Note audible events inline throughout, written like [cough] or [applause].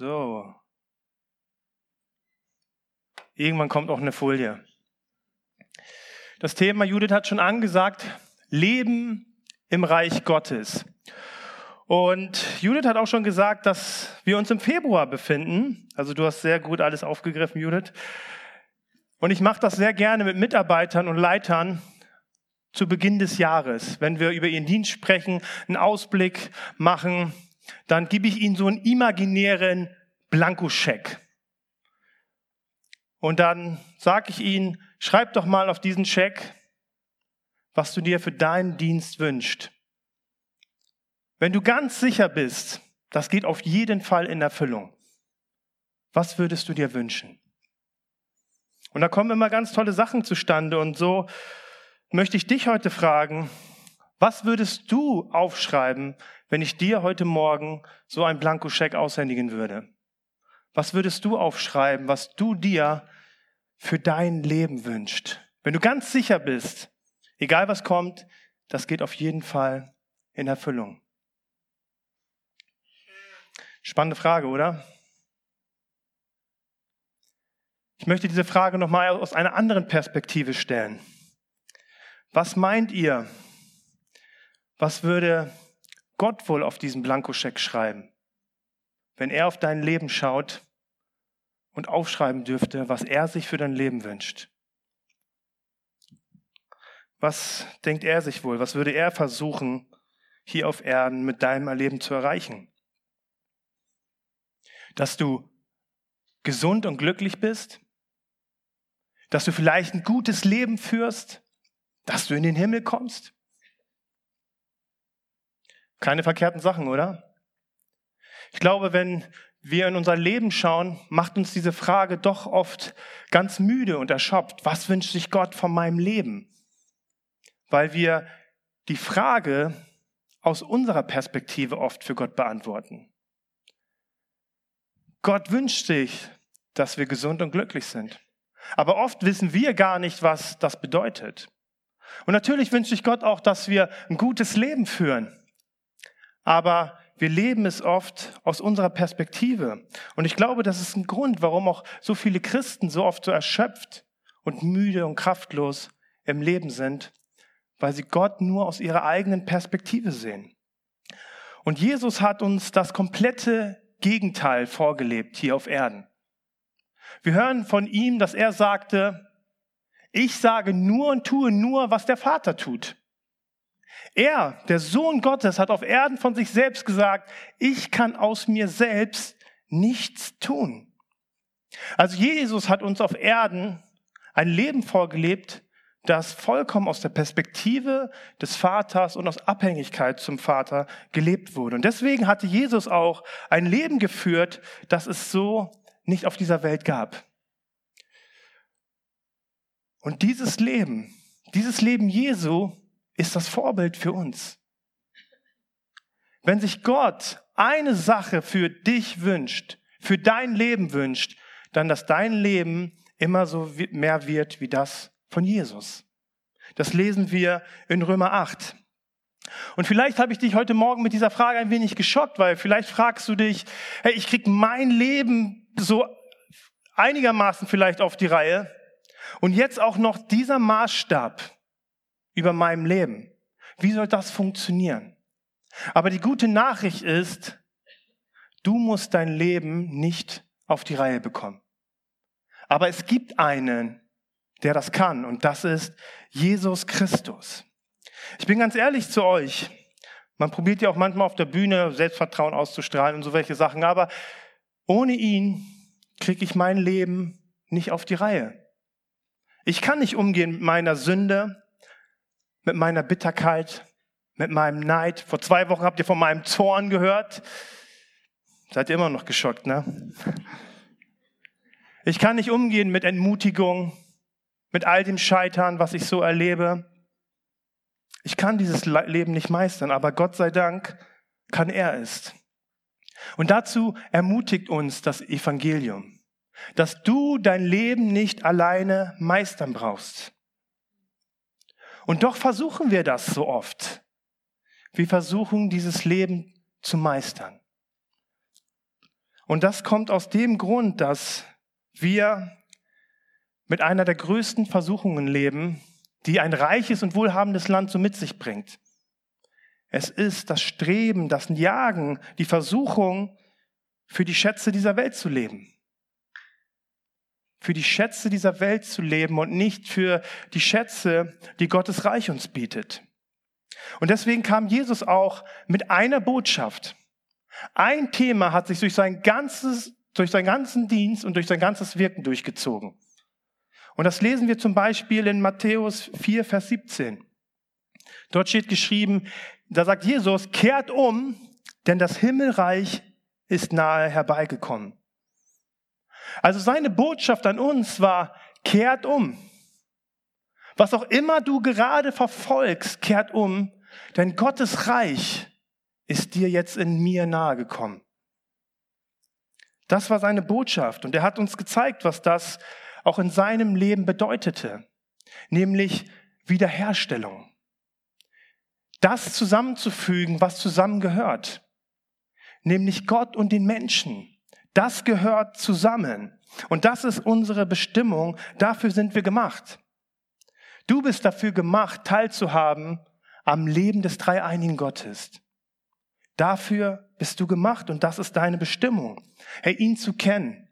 So. Irgendwann kommt auch eine Folie. Das Thema, Judith hat schon angesagt, Leben im Reich Gottes. Und Judith hat auch schon gesagt, dass wir uns im Februar befinden. Also du hast sehr gut alles aufgegriffen, Judith. Und ich mache das sehr gerne mit Mitarbeitern und Leitern zu Beginn des Jahres. Wenn wir über ihren Dienst sprechen, einen Ausblick machen, dann gebe ich ihnen so einen imaginären Blankoscheck. Und dann sage ich ihnen, schreib doch mal auf diesen Scheck, was du dir für deinen Dienst wünschst. Wenn du ganz sicher bist, das geht auf jeden Fall in Erfüllung, was würdest du dir wünschen? Und da kommen immer ganz tolle Sachen zustande. Und so möchte ich dich heute fragen, was würdest du aufschreiben, wenn ich dir heute Morgen so einen Blankoscheck aushändigen würde? Was würdest du aufschreiben, was du dir für dein Leben wünscht? Wenn du ganz sicher bist, egal was kommt, das geht auf jeden Fall in Erfüllung. Spannende Frage, oder? Ich möchte diese Frage nochmal aus einer anderen Perspektive stellen. Was meint ihr? Was würde Gott wohl auf diesen Blankoscheck schreiben, wenn er auf dein Leben schaut und aufschreiben dürfte, was er sich für dein Leben wünscht? Was denkt er sich wohl? Was würde er versuchen, hier auf Erden mit deinem Erleben zu erreichen? Dass du gesund und glücklich bist? dass du vielleicht ein gutes Leben führst, dass du in den Himmel kommst. Keine verkehrten Sachen, oder? Ich glaube, wenn wir in unser Leben schauen, macht uns diese Frage doch oft ganz müde und erschöpft. Was wünscht sich Gott von meinem Leben? Weil wir die Frage aus unserer Perspektive oft für Gott beantworten. Gott wünscht sich, dass wir gesund und glücklich sind. Aber oft wissen wir gar nicht, was das bedeutet. Und natürlich wünscht sich Gott auch, dass wir ein gutes Leben führen. Aber wir leben es oft aus unserer Perspektive. Und ich glaube, das ist ein Grund, warum auch so viele Christen so oft so erschöpft und müde und kraftlos im Leben sind, weil sie Gott nur aus ihrer eigenen Perspektive sehen. Und Jesus hat uns das komplette Gegenteil vorgelebt hier auf Erden. Wir hören von ihm, dass er sagte, ich sage nur und tue nur, was der Vater tut. Er, der Sohn Gottes, hat auf Erden von sich selbst gesagt, ich kann aus mir selbst nichts tun. Also Jesus hat uns auf Erden ein Leben vorgelebt, das vollkommen aus der Perspektive des Vaters und aus Abhängigkeit zum Vater gelebt wurde. Und deswegen hatte Jesus auch ein Leben geführt, das es so nicht auf dieser Welt gab. Und dieses Leben, dieses Leben Jesu ist das Vorbild für uns. Wenn sich Gott eine Sache für dich wünscht, für dein Leben wünscht, dann dass dein Leben immer so mehr wird wie das von Jesus. Das lesen wir in Römer 8. Und vielleicht habe ich dich heute Morgen mit dieser Frage ein wenig geschockt, weil vielleicht fragst du dich, hey, ich krieg mein Leben so einigermaßen vielleicht auf die Reihe und jetzt auch noch dieser Maßstab über meinem Leben. Wie soll das funktionieren? Aber die gute Nachricht ist, du musst dein Leben nicht auf die Reihe bekommen. Aber es gibt einen, der das kann und das ist Jesus Christus. Ich bin ganz ehrlich zu euch. Man probiert ja auch manchmal auf der Bühne Selbstvertrauen auszustrahlen und so welche Sachen, aber ohne ihn kriege ich mein Leben nicht auf die Reihe. Ich kann nicht umgehen mit meiner Sünde, mit meiner Bitterkeit, mit meinem Neid. Vor zwei Wochen habt ihr von meinem Zorn gehört. Seid ihr immer noch geschockt, ne? Ich kann nicht umgehen mit Entmutigung, mit all dem Scheitern, was ich so erlebe. Ich kann dieses Leben nicht meistern, aber Gott sei Dank kann er es. Und dazu ermutigt uns das Evangelium, dass du dein Leben nicht alleine meistern brauchst. Und doch versuchen wir das so oft. Wir versuchen dieses Leben zu meistern. Und das kommt aus dem Grund, dass wir mit einer der größten Versuchungen leben, die ein reiches und wohlhabendes Land so mit sich bringt. Es ist das Streben, das Jagen, die Versuchung, für die Schätze dieser Welt zu leben. Für die Schätze dieser Welt zu leben und nicht für die Schätze, die Gottes Reich uns bietet. Und deswegen kam Jesus auch mit einer Botschaft. Ein Thema hat sich durch sein ganzes, durch seinen ganzen Dienst und durch sein ganzes Wirken durchgezogen. Und das lesen wir zum Beispiel in Matthäus 4, Vers 17. Dort steht geschrieben, da sagt Jesus, kehrt um, denn das Himmelreich ist nahe herbeigekommen. Also seine Botschaft an uns war, kehrt um. Was auch immer du gerade verfolgst, kehrt um, denn Gottes Reich ist dir jetzt in mir nahe gekommen. Das war seine Botschaft und er hat uns gezeigt, was das auch in seinem Leben bedeutete, nämlich Wiederherstellung. Das zusammenzufügen, was zusammengehört nämlich Gott und den Menschen. Das gehört zusammen. Und das ist unsere Bestimmung. Dafür sind wir gemacht. Du bist dafür gemacht, teilzuhaben am Leben des dreieinigen Gottes. Dafür bist du gemacht und das ist deine Bestimmung. Hey, ihn zu kennen,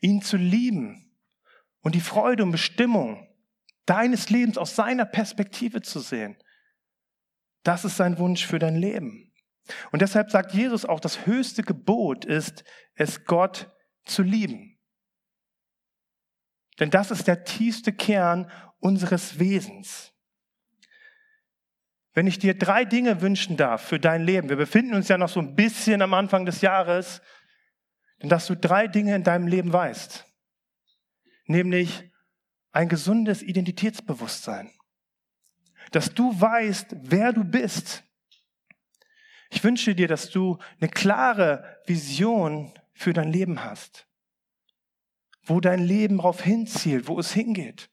ihn zu lieben und die Freude und Bestimmung deines Lebens aus seiner Perspektive zu sehen. Das ist sein Wunsch für dein Leben. Und deshalb sagt Jesus auch, das höchste Gebot ist, es Gott zu lieben. Denn das ist der tiefste Kern unseres Wesens. Wenn ich dir drei Dinge wünschen darf für dein Leben, wir befinden uns ja noch so ein bisschen am Anfang des Jahres, dann dass du drei Dinge in deinem Leben weißt. Nämlich ein gesundes Identitätsbewusstsein. Dass du weißt, wer du bist ich wünsche dir, dass du eine klare Vision für dein Leben hast, wo dein Leben darauf hinzielt, wo es hingeht.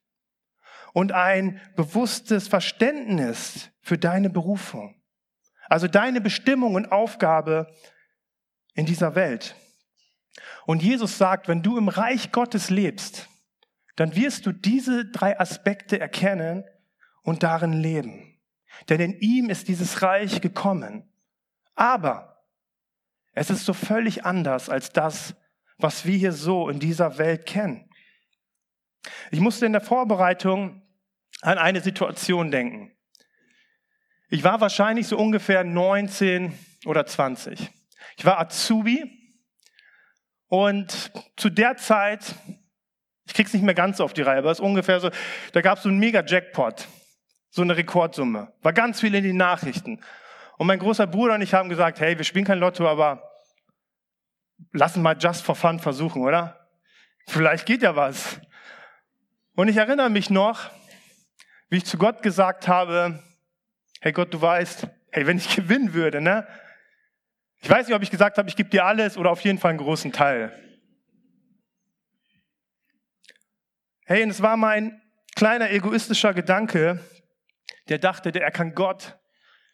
Und ein bewusstes Verständnis für deine Berufung. Also deine Bestimmung und Aufgabe in dieser Welt. Und Jesus sagt, wenn du im Reich Gottes lebst, dann wirst du diese drei Aspekte erkennen und darin leben. Denn in ihm ist dieses Reich gekommen. Aber es ist so völlig anders als das, was wir hier so in dieser Welt kennen. Ich musste in der Vorbereitung an eine Situation denken. Ich war wahrscheinlich so ungefähr 19 oder 20. Ich war Azubi und zu der Zeit, ich krieg's nicht mehr ganz auf die Reihe, aber es ist ungefähr so, da gab es so einen Mega-Jackpot, so eine Rekordsumme. War ganz viel in den Nachrichten. Und mein großer Bruder und ich haben gesagt, hey, wir spielen kein Lotto, aber lassen mal just for fun versuchen, oder? Vielleicht geht ja was. Und ich erinnere mich noch, wie ich zu Gott gesagt habe, hey Gott, du weißt, hey, wenn ich [laughs] gewinnen würde, ne? Ich weiß nicht, ob ich gesagt habe, ich gebe dir alles oder auf jeden Fall einen großen Teil. Hey, und es war mein kleiner egoistischer Gedanke, der dachte, der er kann Gott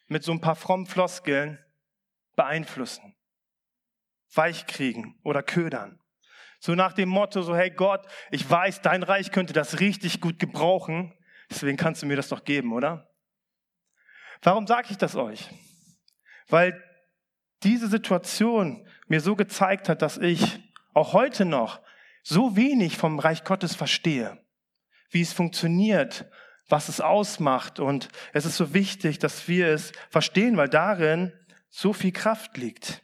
mit so ein paar frommen Floskeln beeinflussen, weichkriegen oder ködern. So nach dem Motto, so hey Gott, ich weiß, dein Reich könnte das richtig gut gebrauchen, deswegen kannst du mir das doch geben, oder? Warum sage ich das euch? Weil diese Situation mir so gezeigt hat, dass ich auch heute noch so wenig vom Reich Gottes verstehe, wie es funktioniert was es ausmacht. Und es ist so wichtig, dass wir es verstehen, weil darin so viel Kraft liegt.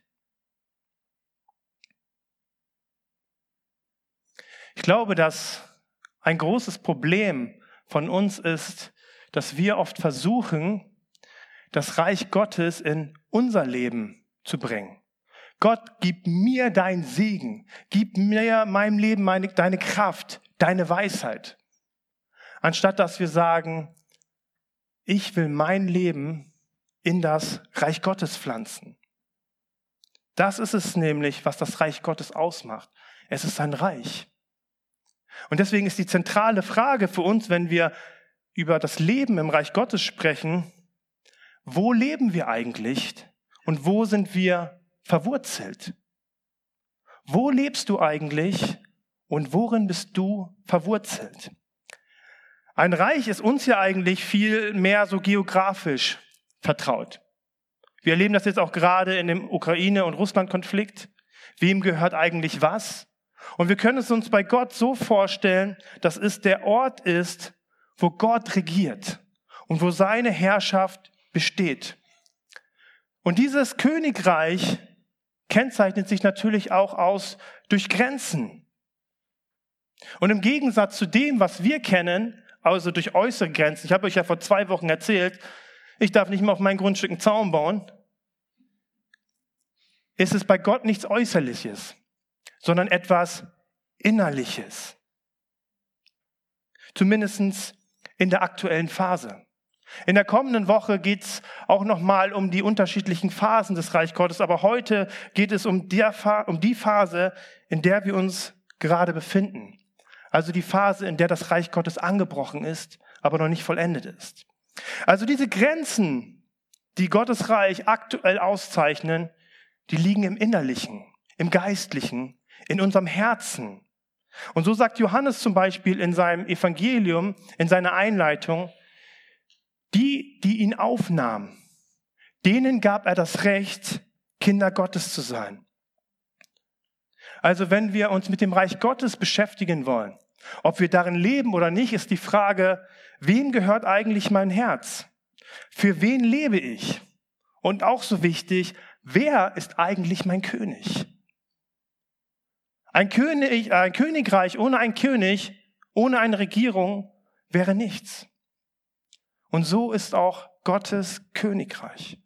Ich glaube, dass ein großes Problem von uns ist, dass wir oft versuchen, das Reich Gottes in unser Leben zu bringen. Gott, gib mir dein Segen, gib mir meinem Leben meine, deine Kraft, deine Weisheit anstatt dass wir sagen, ich will mein Leben in das Reich Gottes pflanzen. Das ist es nämlich, was das Reich Gottes ausmacht. Es ist ein Reich. Und deswegen ist die zentrale Frage für uns, wenn wir über das Leben im Reich Gottes sprechen, wo leben wir eigentlich und wo sind wir verwurzelt? wo lebst du eigentlich und worin bist du verwurzelt? Ein Reich ist uns ja eigentlich viel mehr so geografisch vertraut. Wir erleben das jetzt auch gerade in dem Ukraine- und Russland-Konflikt. Wem gehört eigentlich was? Und wir können es uns bei Gott so vorstellen, dass es der Ort ist, wo Gott regiert und wo seine Herrschaft besteht. Und dieses Königreich kennzeichnet sich natürlich auch aus durch Grenzen. Und im Gegensatz zu dem, was wir kennen, also durch äußere Grenzen, ich habe euch ja vor zwei Wochen erzählt, ich darf nicht mehr auf meinen Grundstück einen Zaun bauen, ist es bei Gott nichts Äußerliches, sondern etwas Innerliches. Zumindest in der aktuellen Phase. In der kommenden Woche geht es auch nochmal um die unterschiedlichen Phasen des Reich Gottes, aber heute geht es um, um die Phase, in der wir uns gerade befinden. Also die Phase, in der das Reich Gottes angebrochen ist, aber noch nicht vollendet ist. Also diese Grenzen, die Gottes Reich aktuell auszeichnen, die liegen im Innerlichen, im Geistlichen, in unserem Herzen. Und so sagt Johannes zum Beispiel in seinem Evangelium, in seiner Einleitung, die, die ihn aufnahmen, denen gab er das Recht, Kinder Gottes zu sein. Also wenn wir uns mit dem Reich Gottes beschäftigen wollen, ob wir darin leben oder nicht, ist die Frage, wem gehört eigentlich mein Herz? Für wen lebe ich? Und auch so wichtig, wer ist eigentlich mein König? Ein, König, ein Königreich ohne einen König, ohne eine Regierung wäre nichts. Und so ist auch Gottes Königreich.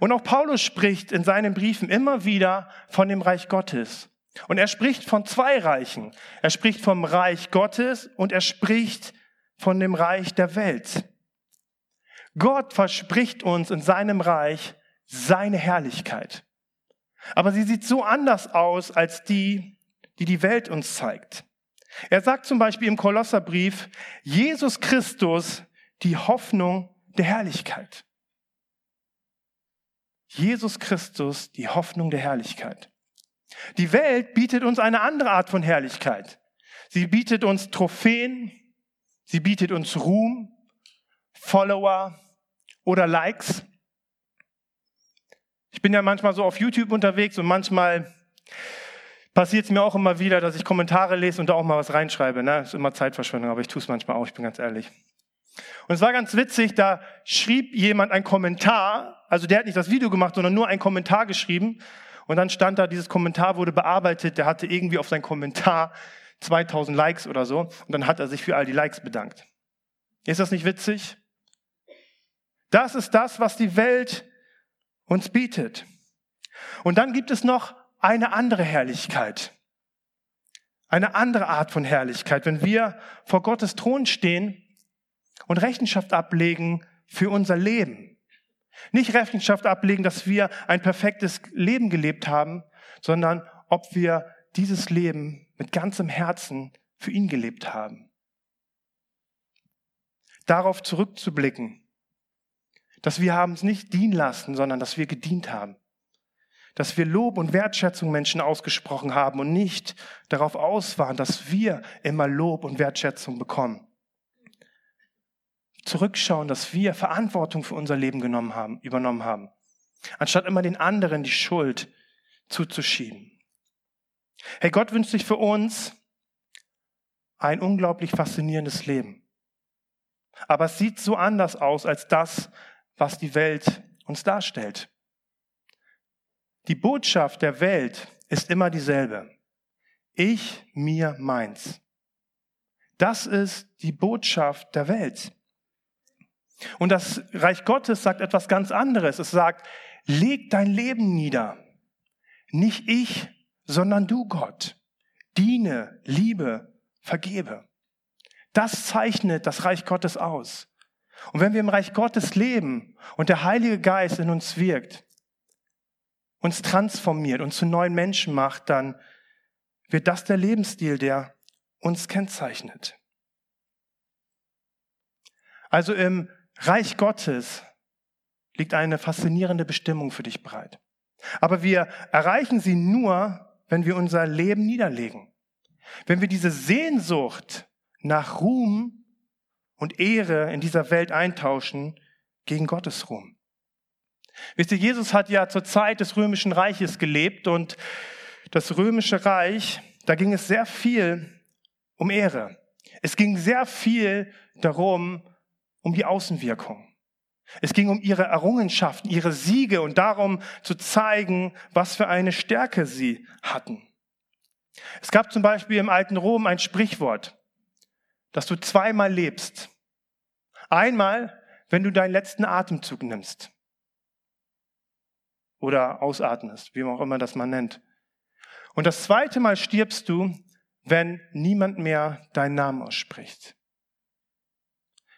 Und auch Paulus spricht in seinen Briefen immer wieder von dem Reich Gottes. Und er spricht von zwei Reichen. Er spricht vom Reich Gottes und er spricht von dem Reich der Welt. Gott verspricht uns in seinem Reich seine Herrlichkeit. Aber sie sieht so anders aus als die, die die Welt uns zeigt. Er sagt zum Beispiel im Kolosserbrief, Jesus Christus die Hoffnung der Herrlichkeit. Jesus Christus, die Hoffnung der Herrlichkeit. Die Welt bietet uns eine andere Art von Herrlichkeit. Sie bietet uns Trophäen, sie bietet uns Ruhm, Follower oder Likes. Ich bin ja manchmal so auf YouTube unterwegs und manchmal passiert es mir auch immer wieder, dass ich Kommentare lese und da auch mal was reinschreibe. Ne? Ist immer Zeitverschwendung, aber ich tue es manchmal auch, ich bin ganz ehrlich. Und es war ganz witzig, da schrieb jemand einen Kommentar, also der hat nicht das Video gemacht, sondern nur einen Kommentar geschrieben. Und dann stand da, dieses Kommentar wurde bearbeitet, der hatte irgendwie auf sein Kommentar 2000 Likes oder so. Und dann hat er sich für all die Likes bedankt. Ist das nicht witzig? Das ist das, was die Welt uns bietet. Und dann gibt es noch eine andere Herrlichkeit. Eine andere Art von Herrlichkeit. Wenn wir vor Gottes Thron stehen, und Rechenschaft ablegen für unser Leben. Nicht Rechenschaft ablegen, dass wir ein perfektes Leben gelebt haben, sondern ob wir dieses Leben mit ganzem Herzen für ihn gelebt haben. Darauf zurückzublicken, dass wir haben es nicht dienen lassen, sondern dass wir gedient haben. Dass wir Lob und Wertschätzung Menschen ausgesprochen haben und nicht darauf aus waren, dass wir immer Lob und Wertschätzung bekommen zurückschauen, dass wir Verantwortung für unser Leben genommen haben, übernommen haben, anstatt immer den anderen die Schuld zuzuschieben. Hey, Gott wünscht sich für uns ein unglaublich faszinierendes Leben. Aber es sieht so anders aus als das, was die Welt uns darstellt. Die Botschaft der Welt ist immer dieselbe. Ich, mir, meins. Das ist die Botschaft der Welt. Und das Reich Gottes sagt etwas ganz anderes. Es sagt, leg dein Leben nieder. Nicht ich, sondern du Gott. Diene, liebe, vergebe. Das zeichnet das Reich Gottes aus. Und wenn wir im Reich Gottes leben und der Heilige Geist in uns wirkt, uns transformiert und zu neuen Menschen macht, dann wird das der Lebensstil, der uns kennzeichnet. Also im Reich Gottes liegt eine faszinierende Bestimmung für dich bereit. Aber wir erreichen sie nur, wenn wir unser Leben niederlegen. Wenn wir diese Sehnsucht nach Ruhm und Ehre in dieser Welt eintauschen gegen Gottes Ruhm. Wisst ihr, Jesus hat ja zur Zeit des römischen Reiches gelebt und das römische Reich, da ging es sehr viel um Ehre. Es ging sehr viel darum, um die Außenwirkung. Es ging um ihre Errungenschaften, ihre Siege und darum zu zeigen, was für eine Stärke sie hatten. Es gab zum Beispiel im alten Rom ein Sprichwort, dass du zweimal lebst. Einmal, wenn du deinen letzten Atemzug nimmst oder ausatmest, wie man auch immer das man nennt. Und das zweite Mal stirbst du, wenn niemand mehr deinen Namen ausspricht.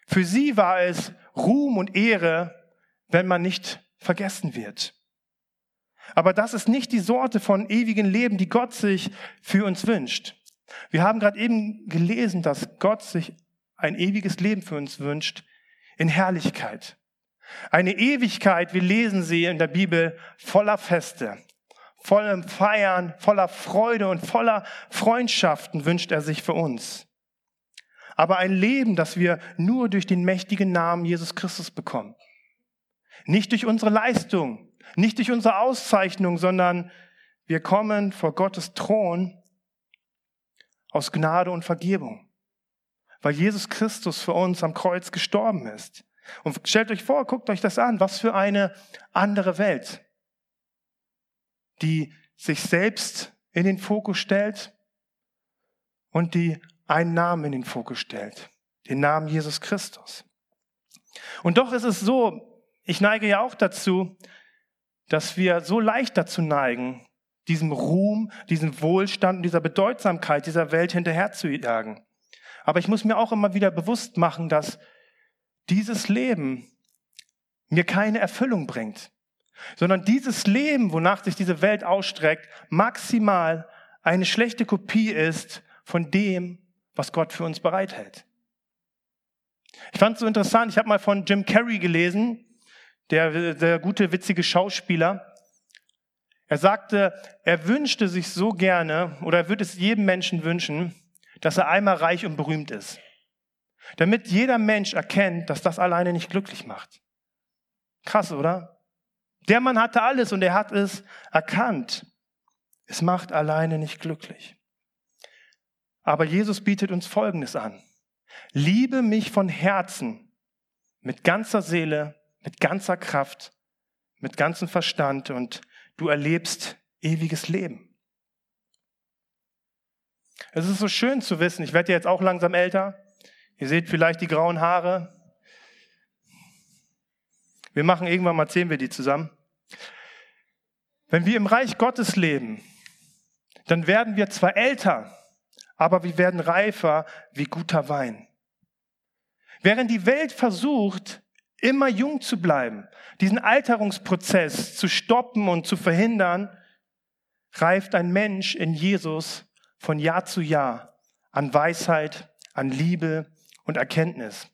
Für sie war es Ruhm und Ehre, wenn man nicht vergessen wird. Aber das ist nicht die Sorte von ewigen Leben, die Gott sich für uns wünscht. Wir haben gerade eben gelesen, dass Gott sich ein ewiges Leben für uns wünscht in Herrlichkeit. Eine Ewigkeit, wir lesen sie in der Bibel, voller Feste, vollem Feiern, voller Freude und voller Freundschaften wünscht er sich für uns. Aber ein Leben, das wir nur durch den mächtigen Namen Jesus Christus bekommen. Nicht durch unsere Leistung, nicht durch unsere Auszeichnung, sondern wir kommen vor Gottes Thron aus Gnade und Vergebung, weil Jesus Christus für uns am Kreuz gestorben ist. Und stellt euch vor, guckt euch das an, was für eine andere Welt, die sich selbst in den Fokus stellt und die einen Namen in den Fokus stellt, den Namen Jesus Christus. Und doch ist es so, ich neige ja auch dazu, dass wir so leicht dazu neigen, diesem Ruhm, diesem Wohlstand und dieser Bedeutsamkeit dieser Welt hinterher zu jagen. Aber ich muss mir auch immer wieder bewusst machen, dass dieses Leben mir keine Erfüllung bringt, sondern dieses Leben, wonach sich diese Welt ausstreckt, maximal eine schlechte Kopie ist von dem, was Gott für uns bereithält. Ich fand es so interessant, ich habe mal von Jim Carrey gelesen, der, der gute, witzige Schauspieler. Er sagte, er wünschte sich so gerne, oder er würde es jedem Menschen wünschen, dass er einmal reich und berühmt ist. Damit jeder Mensch erkennt, dass das alleine nicht glücklich macht. Krass, oder? Der Mann hatte alles und er hat es erkannt. Es macht alleine nicht glücklich. Aber Jesus bietet uns Folgendes an. Liebe mich von Herzen, mit ganzer Seele, mit ganzer Kraft, mit ganzem Verstand und du erlebst ewiges Leben. Es ist so schön zu wissen, ich werde jetzt auch langsam älter, Ihr seht vielleicht die grauen Haare. Wir machen irgendwann mal, zählen wir die zusammen. Wenn wir im Reich Gottes leben, dann werden wir zwar älter, aber wir werden reifer wie guter Wein. Während die Welt versucht, immer jung zu bleiben, diesen Alterungsprozess zu stoppen und zu verhindern, reift ein Mensch in Jesus von Jahr zu Jahr an Weisheit, an Liebe, und Erkenntnis.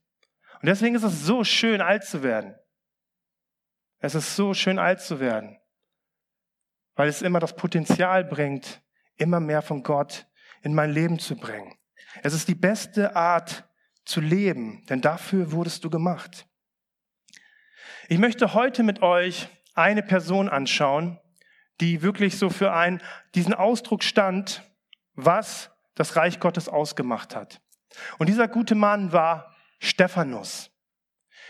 Und deswegen ist es so schön, alt zu werden. Es ist so schön, alt zu werden, weil es immer das Potenzial bringt, immer mehr von Gott in mein Leben zu bringen. Es ist die beste Art zu leben, denn dafür wurdest du gemacht. Ich möchte heute mit euch eine Person anschauen, die wirklich so für einen, diesen Ausdruck stand, was das Reich Gottes ausgemacht hat. Und dieser gute Mann war Stephanus.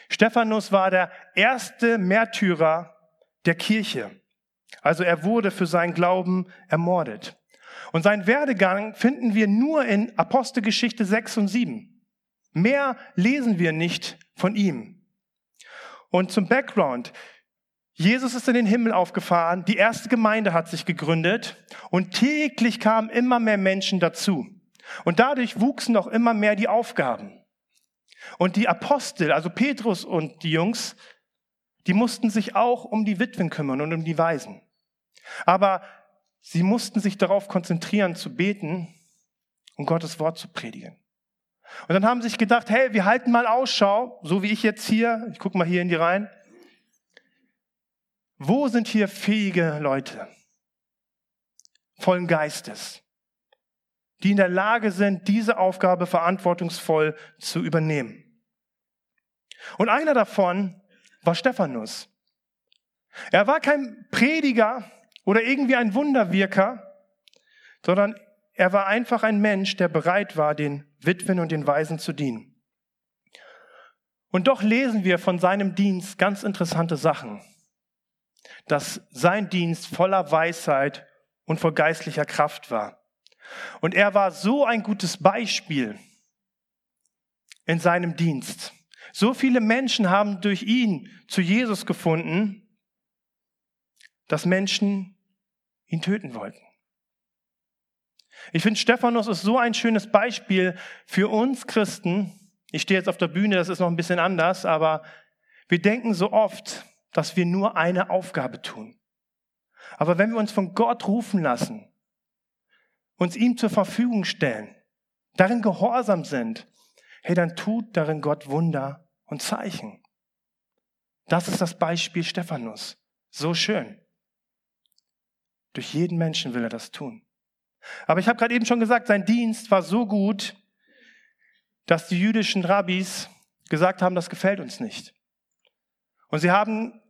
Stephanus war der erste Märtyrer der Kirche. Also er wurde für seinen Glauben ermordet. Und seinen Werdegang finden wir nur in Apostelgeschichte 6 und 7. Mehr lesen wir nicht von ihm. Und zum Background. Jesus ist in den Himmel aufgefahren, die erste Gemeinde hat sich gegründet und täglich kamen immer mehr Menschen dazu. Und dadurch wuchsen auch immer mehr die Aufgaben. Und die Apostel, also Petrus und die Jungs, die mussten sich auch um die Witwen kümmern und um die Waisen. Aber sie mussten sich darauf konzentrieren, zu beten und Gottes Wort zu predigen. Und dann haben sie sich gedacht, hey, wir halten mal Ausschau, so wie ich jetzt hier, ich gucke mal hier in die Reihen. Wo sind hier fähige Leute? vollen Geistes, die in der Lage sind, diese Aufgabe verantwortungsvoll zu übernehmen. Und einer davon war Stephanus. Er war kein Prediger oder irgendwie ein Wunderwirker, sondern er war einfach ein Mensch, der bereit war, den Witwen und den Waisen zu dienen. Und doch lesen wir von seinem Dienst ganz interessante Sachen. Dass sein Dienst voller Weisheit und voll geistlicher Kraft war. Und er war so ein gutes Beispiel in seinem Dienst. So viele Menschen haben durch ihn zu Jesus gefunden, dass Menschen ihn töten wollten. Ich finde, Stephanus ist so ein schönes Beispiel für uns Christen. Ich stehe jetzt auf der Bühne, das ist noch ein bisschen anders, aber wir denken so oft, dass wir nur eine Aufgabe tun. Aber wenn wir uns von Gott rufen lassen, uns ihm zur Verfügung stellen, darin gehorsam sind, hey, dann tut darin Gott Wunder und Zeichen. Das ist das Beispiel Stephanus. So schön. Durch jeden Menschen will er das tun. Aber ich habe gerade eben schon gesagt, sein Dienst war so gut, dass die jüdischen Rabbis gesagt haben, das gefällt uns nicht. Und sie haben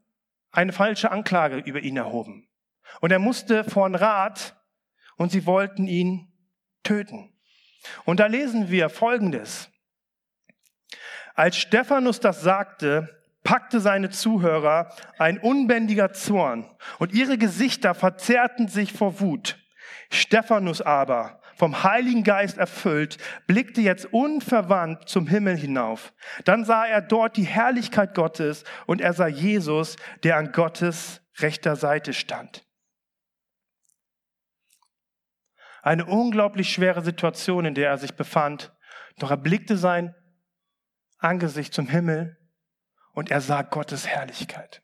eine falsche Anklage über ihn erhoben. Und er musste vor den Rat und sie wollten ihn töten. Und da lesen wir Folgendes. Als Stephanus das sagte, packte seine Zuhörer ein unbändiger Zorn und ihre Gesichter verzerrten sich vor Wut. Stephanus aber, vom Heiligen Geist erfüllt, blickte jetzt unverwandt zum Himmel hinauf. Dann sah er dort die Herrlichkeit Gottes und er sah Jesus, der an Gottes rechter Seite stand. Eine unglaublich schwere Situation, in der er sich befand, doch er blickte sein Angesicht zum Himmel und er sah Gottes Herrlichkeit.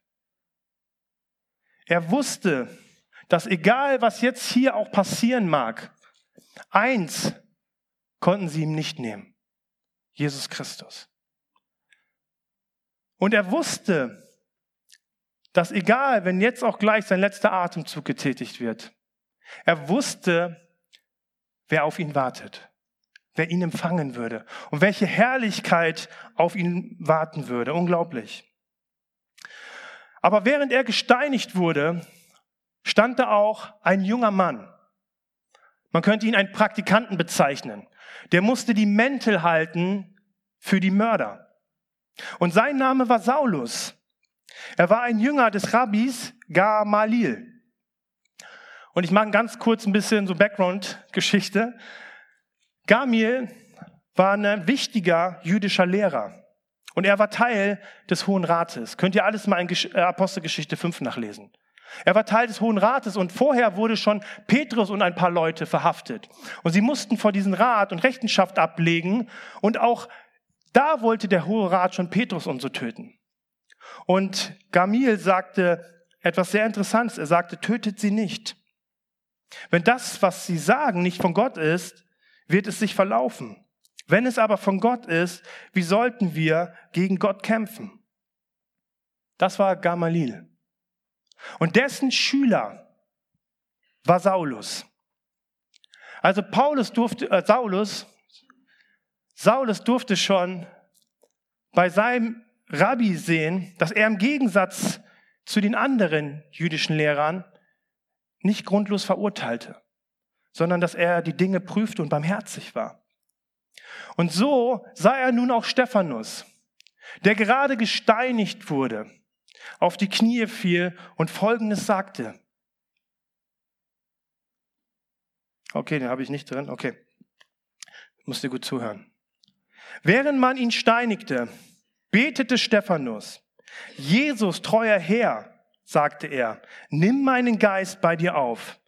Er wusste, dass egal was jetzt hier auch passieren mag, eins konnten sie ihm nicht nehmen. Jesus Christus. Und er wusste, dass egal, wenn jetzt auch gleich sein letzter Atemzug getätigt wird, er wusste, wer auf ihn wartet, wer ihn empfangen würde und welche Herrlichkeit auf ihn warten würde. Unglaublich. Aber während er gesteinigt wurde, stand da auch ein junger Mann. Man könnte ihn einen Praktikanten bezeichnen. Der musste die Mäntel halten für die Mörder. Und sein Name war Saulus. Er war ein Jünger des Rabbis Gamalil. Und ich mache ganz kurz ein bisschen so Background-Geschichte. Gamil war ein wichtiger jüdischer Lehrer. Und er war Teil des Hohen Rates. Könnt ihr alles mal in äh, Apostelgeschichte 5 nachlesen. Er war Teil des Hohen Rates und vorher wurde schon Petrus und ein paar Leute verhaftet. Und sie mussten vor diesen Rat und Rechenschaft ablegen und auch da wollte der Hohe Rat schon Petrus und so töten. Und Gamil sagte etwas sehr Interessantes. Er sagte, tötet sie nicht. Wenn das, was sie sagen, nicht von Gott ist, wird es sich verlaufen. Wenn es aber von Gott ist, wie sollten wir gegen Gott kämpfen? Das war Gamalil. Und dessen Schüler war Saulus. Also Paulus durfte, äh, Saulus, Saulus durfte schon bei seinem Rabbi sehen, dass er im Gegensatz zu den anderen jüdischen Lehrern nicht grundlos verurteilte, sondern dass er die Dinge prüfte und barmherzig war. Und so sah er nun auch Stephanus, der gerade gesteinigt wurde auf die Knie fiel und Folgendes sagte. Okay, den habe ich nicht drin. Okay, musst dir gut zuhören. Während man ihn steinigte, betete Stephanus, Jesus, treuer Herr, sagte er, nimm meinen Geist bei dir auf.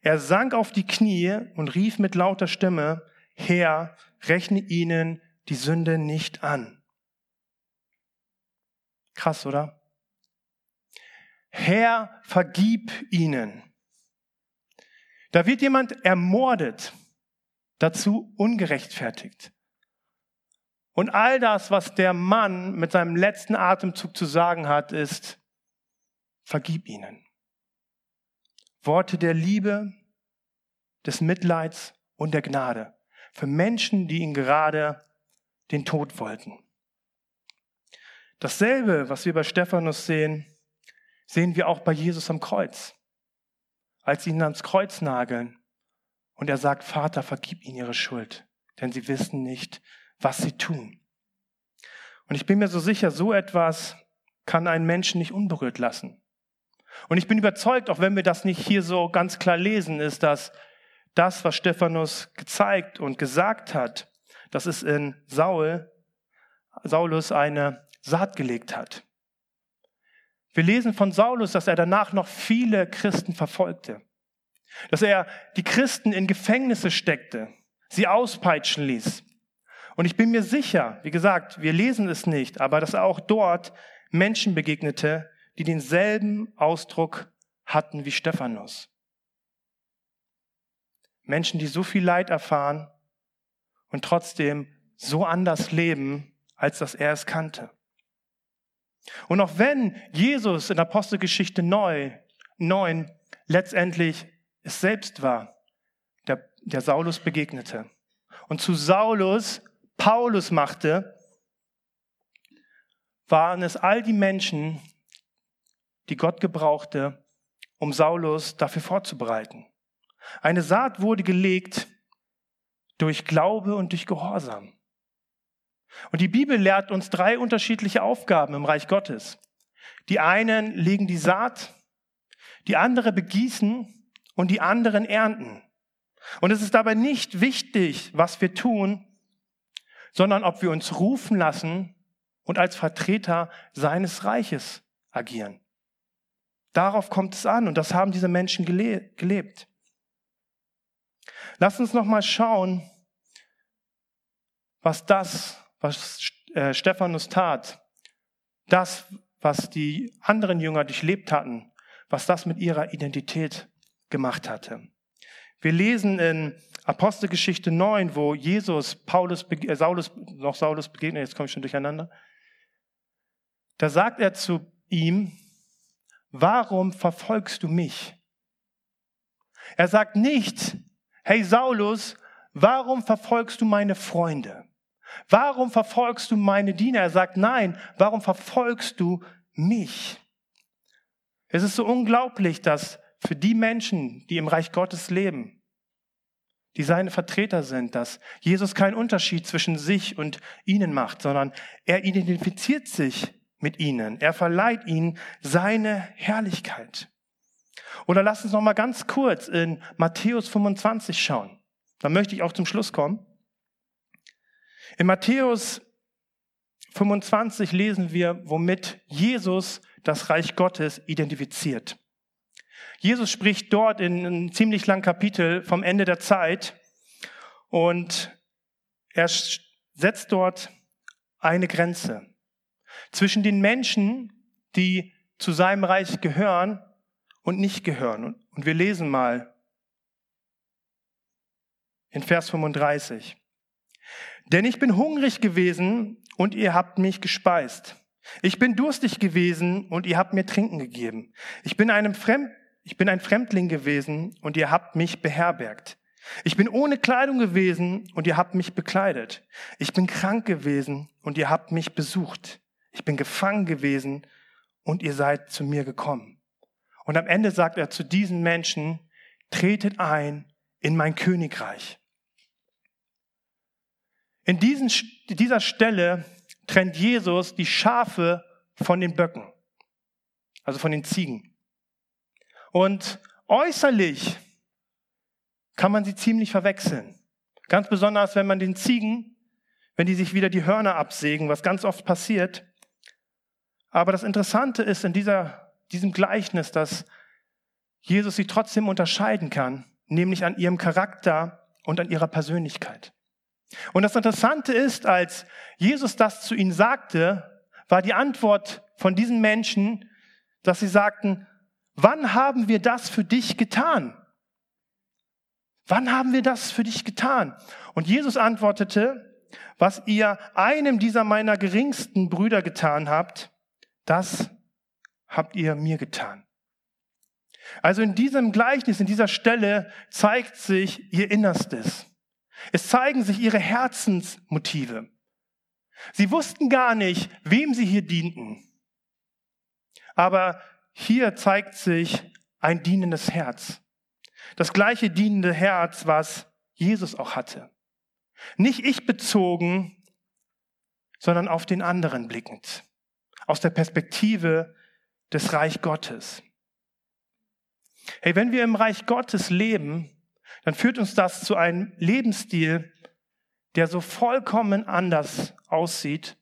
Er sank auf die Knie und rief mit lauter Stimme, Herr, rechne ihnen die Sünde nicht an. Krass, oder? Herr, vergib ihnen. Da wird jemand ermordet, dazu ungerechtfertigt. Und all das, was der Mann mit seinem letzten Atemzug zu sagen hat, ist, vergib ihnen. Worte der Liebe, des Mitleids und der Gnade für Menschen, die ihn gerade den Tod wollten. Dasselbe, was wir bei Stephanus sehen, sehen wir auch bei Jesus am Kreuz. Als sie ihn ans Kreuz nageln und er sagt, Vater, vergib ihnen ihre Schuld, denn sie wissen nicht, was sie tun. Und ich bin mir so sicher, so etwas kann einen Menschen nicht unberührt lassen. Und ich bin überzeugt, auch wenn wir das nicht hier so ganz klar lesen, ist, dass das, was Stephanus gezeigt und gesagt hat, dass es in Saul, Saulus eine Saat gelegt hat. Wir lesen von Saulus, dass er danach noch viele Christen verfolgte, dass er die Christen in Gefängnisse steckte, sie auspeitschen ließ. Und ich bin mir sicher, wie gesagt, wir lesen es nicht, aber dass er auch dort Menschen begegnete, die denselben Ausdruck hatten wie Stephanus. Menschen, die so viel Leid erfahren und trotzdem so anders leben, als dass er es kannte. Und auch wenn Jesus in Apostelgeschichte 9, 9 letztendlich es selbst war, der, der Saulus begegnete und zu Saulus Paulus machte, waren es all die Menschen, die Gott gebrauchte, um Saulus dafür vorzubereiten. Eine Saat wurde gelegt durch Glaube und durch Gehorsam. Und die Bibel lehrt uns drei unterschiedliche Aufgaben im Reich Gottes. Die einen legen die Saat, die andere begießen und die anderen ernten. Und es ist dabei nicht wichtig, was wir tun, sondern ob wir uns rufen lassen und als Vertreter seines Reiches agieren. Darauf kommt es an und das haben diese Menschen gelebt. Lass uns noch mal schauen, was das was äh, Stephanus tat, das, was die anderen Jünger durchlebt hatten, was das mit ihrer Identität gemacht hatte. Wir lesen in Apostelgeschichte 9, wo Jesus Paulus, äh, Saulus, noch Saulus begegnet, jetzt komme ich schon durcheinander. Da sagt er zu ihm, warum verfolgst du mich? Er sagt nicht, hey Saulus, warum verfolgst du meine Freunde? Warum verfolgst du meine Diener? Er sagt, nein, warum verfolgst du mich? Es ist so unglaublich, dass für die Menschen, die im Reich Gottes leben, die seine Vertreter sind, dass Jesus keinen Unterschied zwischen sich und ihnen macht, sondern er identifiziert sich mit ihnen. Er verleiht ihnen seine Herrlichkeit. Oder lass uns noch mal ganz kurz in Matthäus 25 schauen. Da möchte ich auch zum Schluss kommen. In Matthäus 25 lesen wir, womit Jesus das Reich Gottes identifiziert. Jesus spricht dort in einem ziemlich langen Kapitel vom Ende der Zeit und er setzt dort eine Grenze zwischen den Menschen, die zu seinem Reich gehören und nicht gehören. Und wir lesen mal in Vers 35. Denn ich bin hungrig gewesen und ihr habt mich gespeist. Ich bin durstig gewesen und ihr habt mir Trinken gegeben. Ich bin, einem Fremd, ich bin ein Fremdling gewesen und ihr habt mich beherbergt. Ich bin ohne Kleidung gewesen und ihr habt mich bekleidet. Ich bin krank gewesen und ihr habt mich besucht. Ich bin gefangen gewesen und ihr seid zu mir gekommen. Und am Ende sagt er zu diesen Menschen, tretet ein in mein Königreich. In diesen, dieser Stelle trennt Jesus die Schafe von den Böcken, also von den Ziegen. Und äußerlich kann man sie ziemlich verwechseln. Ganz besonders, wenn man den Ziegen, wenn die sich wieder die Hörner absägen, was ganz oft passiert. Aber das Interessante ist in dieser, diesem Gleichnis, dass Jesus sie trotzdem unterscheiden kann, nämlich an ihrem Charakter und an ihrer Persönlichkeit. Und das Interessante ist, als Jesus das zu ihnen sagte, war die Antwort von diesen Menschen, dass sie sagten, wann haben wir das für dich getan? Wann haben wir das für dich getan? Und Jesus antwortete, was ihr einem dieser meiner geringsten Brüder getan habt, das habt ihr mir getan. Also in diesem Gleichnis, in dieser Stelle zeigt sich ihr Innerstes. Es zeigen sich ihre Herzensmotive. Sie wussten gar nicht, wem sie hier dienten. Aber hier zeigt sich ein dienendes Herz. Das gleiche dienende Herz, was Jesus auch hatte. Nicht ich bezogen, sondern auf den anderen blickend. Aus der Perspektive des Reich Gottes. Hey, wenn wir im Reich Gottes leben, dann führt uns das zu einem Lebensstil, der so vollkommen anders aussieht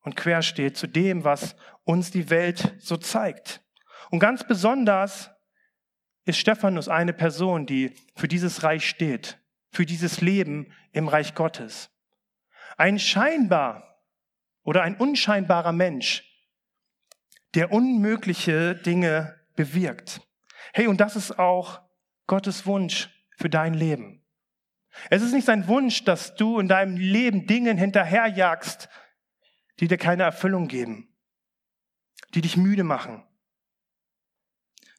und quer steht zu dem, was uns die Welt so zeigt. Und ganz besonders ist Stephanus eine Person, die für dieses Reich steht, für dieses Leben im Reich Gottes. Ein scheinbar oder ein unscheinbarer Mensch, der unmögliche Dinge bewirkt. Hey, und das ist auch Gottes Wunsch für dein Leben. Es ist nicht sein Wunsch, dass du in deinem Leben Dingen hinterherjagst, die dir keine Erfüllung geben, die dich müde machen,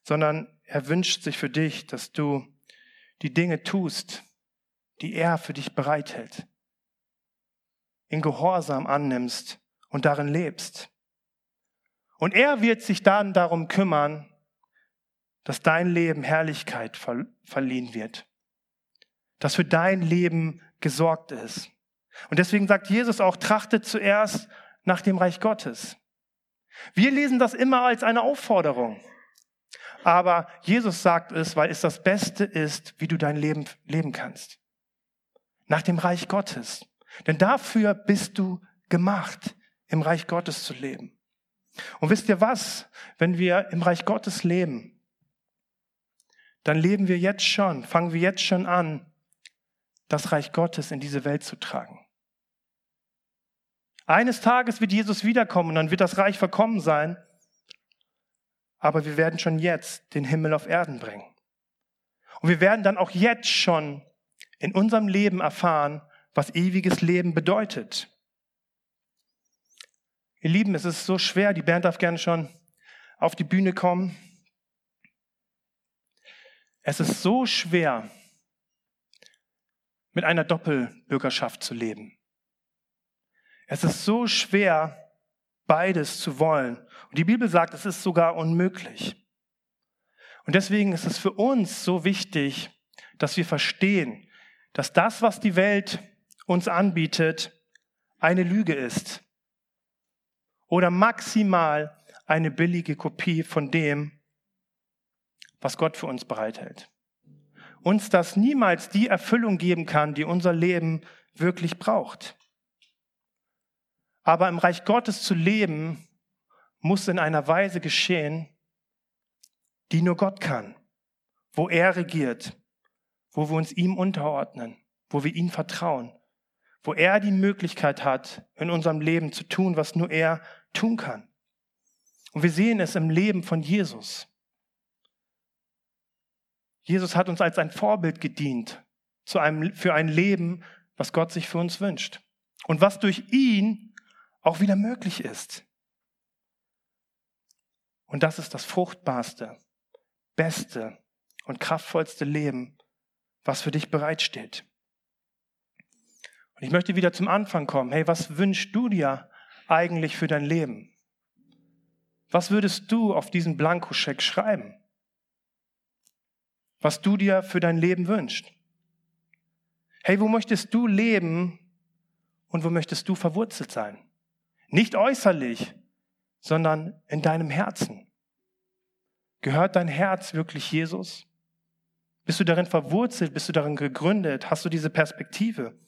sondern er wünscht sich für dich, dass du die Dinge tust, die er für dich bereithält, in Gehorsam annimmst und darin lebst. Und er wird sich dann darum kümmern, dass dein Leben Herrlichkeit verliehen wird, dass für dein Leben gesorgt ist. Und deswegen sagt Jesus auch, trachtet zuerst nach dem Reich Gottes. Wir lesen das immer als eine Aufforderung. Aber Jesus sagt es, weil es das Beste ist, wie du dein Leben leben kannst. Nach dem Reich Gottes. Denn dafür bist du gemacht, im Reich Gottes zu leben. Und wisst ihr was? Wenn wir im Reich Gottes leben, dann leben wir jetzt schon, fangen wir jetzt schon an, das Reich Gottes in diese Welt zu tragen. Eines Tages wird Jesus wiederkommen und dann wird das Reich verkommen sein aber wir werden schon jetzt den Himmel auf Erden bringen. Und wir werden dann auch jetzt schon in unserem Leben erfahren, was ewiges Leben bedeutet. Ihr Lieben, es ist so schwer, die Band darf gerne schon auf die Bühne kommen. Es ist so schwer, mit einer Doppelbürgerschaft zu leben. Es ist so schwer, beides zu wollen. Und die Bibel sagt, es ist sogar unmöglich. Und deswegen ist es für uns so wichtig, dass wir verstehen, dass das, was die Welt uns anbietet, eine Lüge ist. Oder maximal eine billige Kopie von dem, was Gott für uns bereithält. Uns das niemals die Erfüllung geben kann, die unser Leben wirklich braucht. Aber im Reich Gottes zu leben, muss in einer Weise geschehen, die nur Gott kann, wo er regiert, wo wir uns ihm unterordnen, wo wir ihm vertrauen, wo er die Möglichkeit hat, in unserem Leben zu tun, was nur er tun kann. Und wir sehen es im Leben von Jesus. Jesus hat uns als ein Vorbild gedient zu einem, für ein Leben, was Gott sich für uns wünscht. Und was durch ihn auch wieder möglich ist. Und das ist das fruchtbarste, beste und kraftvollste Leben, was für dich bereitsteht. Und ich möchte wieder zum Anfang kommen. Hey, was wünschst du dir eigentlich für dein Leben? Was würdest du auf diesen Blankoscheck schreiben? Was du dir für dein Leben wünschst? Hey, wo möchtest du leben und wo möchtest du verwurzelt sein? Nicht äußerlich, sondern in deinem Herzen. Gehört dein Herz wirklich Jesus? Bist du darin verwurzelt? Bist du darin gegründet? Hast du diese Perspektive?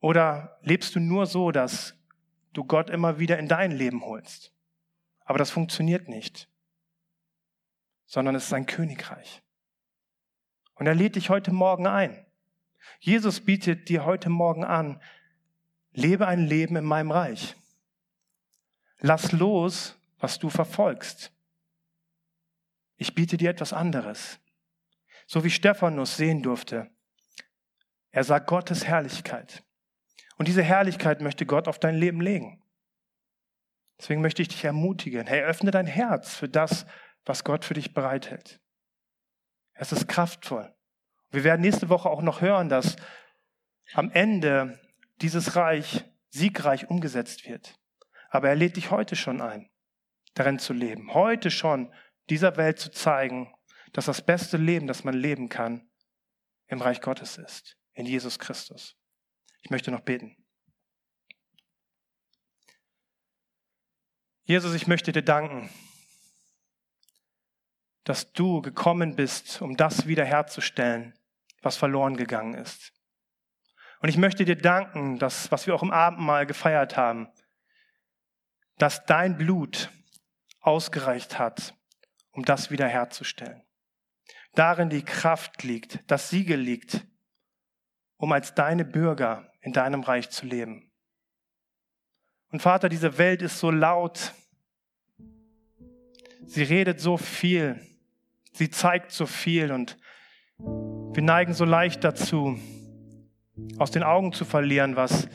Oder lebst du nur so, dass du Gott immer wieder in dein Leben holst? Aber das funktioniert nicht, sondern es ist ein Königreich. Und er lädt dich heute Morgen ein. Jesus bietet dir heute Morgen an, Lebe ein Leben in meinem Reich. Lass los, was du verfolgst. Ich biete dir etwas anderes. So wie Stephanus sehen durfte. Er sah Gottes Herrlichkeit. Und diese Herrlichkeit möchte Gott auf dein Leben legen. Deswegen möchte ich dich ermutigen. Hey, öffne dein Herz für das, was Gott für dich bereithält. Es ist kraftvoll. Wir werden nächste Woche auch noch hören, dass am Ende dieses Reich siegreich umgesetzt wird. Aber er lädt dich heute schon ein, darin zu leben. Heute schon dieser Welt zu zeigen, dass das beste Leben, das man leben kann, im Reich Gottes ist, in Jesus Christus. Ich möchte noch beten. Jesus, ich möchte dir danken, dass du gekommen bist, um das wiederherzustellen, was verloren gegangen ist. Und ich möchte dir danken, dass, was wir auch im Abendmahl gefeiert haben, dass dein Blut ausgereicht hat, um das wiederherzustellen. Darin die Kraft liegt, das Siegel liegt, um als deine Bürger in deinem Reich zu leben. Und Vater, diese Welt ist so laut. Sie redet so viel. Sie zeigt so viel und wir neigen so leicht dazu, aus den Augen zu verlieren, was,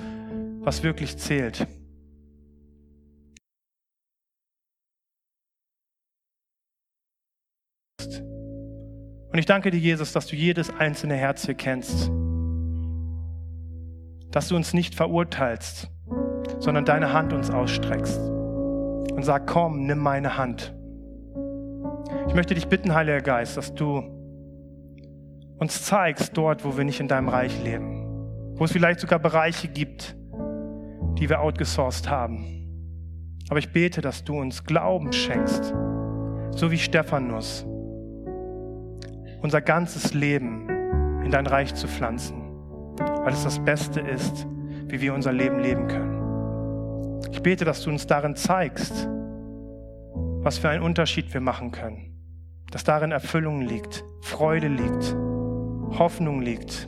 was wirklich zählt. Und ich danke dir, Jesus, dass du jedes einzelne Herz hier kennst. Dass du uns nicht verurteilst, sondern deine Hand uns ausstreckst und sag, komm, nimm meine Hand. Ich möchte dich bitten, Heiliger Geist, dass du uns zeigst dort, wo wir nicht in deinem Reich leben, wo es vielleicht sogar Bereiche gibt, die wir outgesourced haben. Aber ich bete, dass du uns Glauben schenkst, so wie Stephanus, unser ganzes Leben in dein Reich zu pflanzen, weil es das Beste ist, wie wir unser Leben leben können. Ich bete, dass du uns darin zeigst, was für einen Unterschied wir machen können, dass darin Erfüllung liegt, Freude liegt, Hoffnung liegt.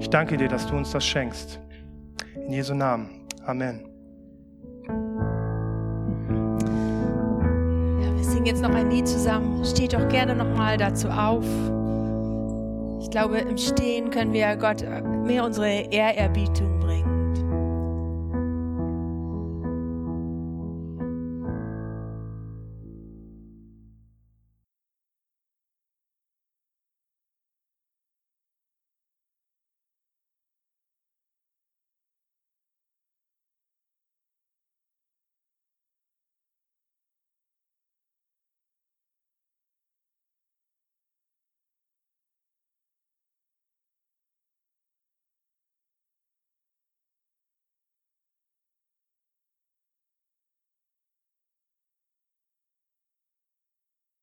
Ich danke dir, dass du uns das schenkst. In Jesu Namen. Amen. singen jetzt noch ein Lied zusammen. Steht doch gerne nochmal dazu auf. Ich glaube, im Stehen können wir Gott mehr unsere Ehrerbietung bringen.